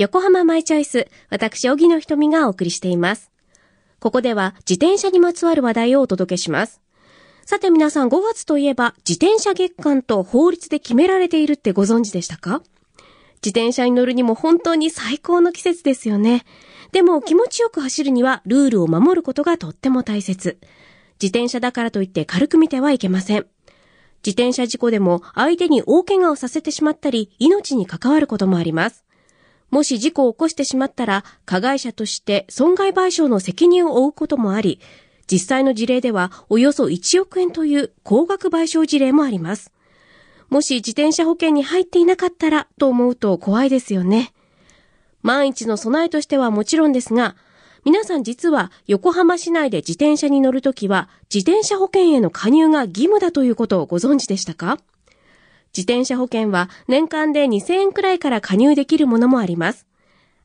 横浜マイチョイス、私、小木の瞳がお送りしています。ここでは自転車にまつわる話題をお届けします。さて皆さん5月といえば自転車月間と法律で決められているってご存知でしたか？自転車に乗るにも本当に最高の季節ですよね。でも気持ちよく走るにはルールを守ることがとっても大切。自転車だからといって軽く見てはいけません。自転車事故でも相手に大怪我をさせてしまったり、命に関わることもあります。もし事故を起こしてしまったら、加害者として損害賠償の責任を負うこともあり、実際の事例ではおよそ1億円という高額賠償事例もあります。もし自転車保険に入っていなかったらと思うと怖いですよね。万一の備えとしてはもちろんですが、皆さん実は横浜市内で自転車に乗るときは自転車保険への加入が義務だということをご存知でしたか？自転車保険は年間で2000円くらいから加入できるものもあります。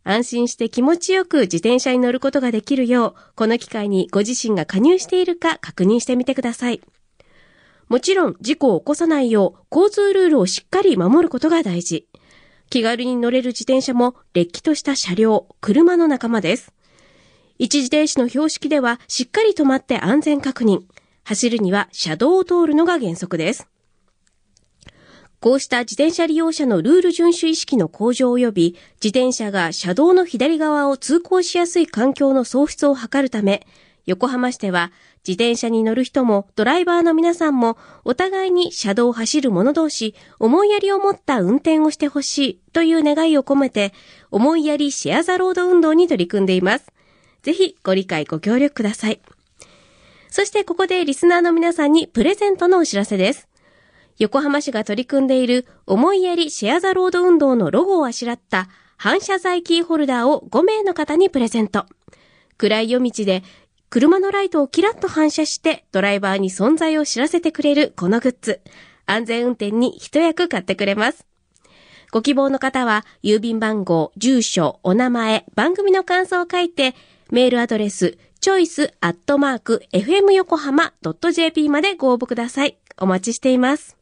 安心して気持ちよく自転車に乗ることができるよう、この機会にご自身が加入しているか確認してみてください。もちろん事故を起こさないよう交通ルールをしっかり守ることが大事。気軽に乗れる自転車もれっきとした車両、車の仲間です。一時停止の標識ではしっかり止まって安全確認。走るには車道を通るのが原則です。こうした自転車利用者のルール遵守意識の向上及び、自転車が車道の左側を通行しやすい環境の創出を図るため、横浜市では自転車に乗る人もドライバーの皆さんもお互いに車道を走る者同士、思いやりを持った運転をしてほしいという願いを込めて、思いやりシェアザロード運動に取り組んでいます。ぜひご理解ご協力ください。そしてここでリスナーの皆さんにプレゼントのお知らせです。横浜市が取り組んでいる思いやりシェアザロード運動のロゴをあしらった反射材キーホルダーを5名の方にプレゼント。暗い夜道で車のライトをキラッと反射してドライバーに存在を知らせてくれるこのグッズ。安全運転に一役買ってくれます。ご希望の方は郵便番号、住所、お名前、番組の感想を書いてメールアドレス、choice.fmyokohama.jp までご応募ください。お待ちしています。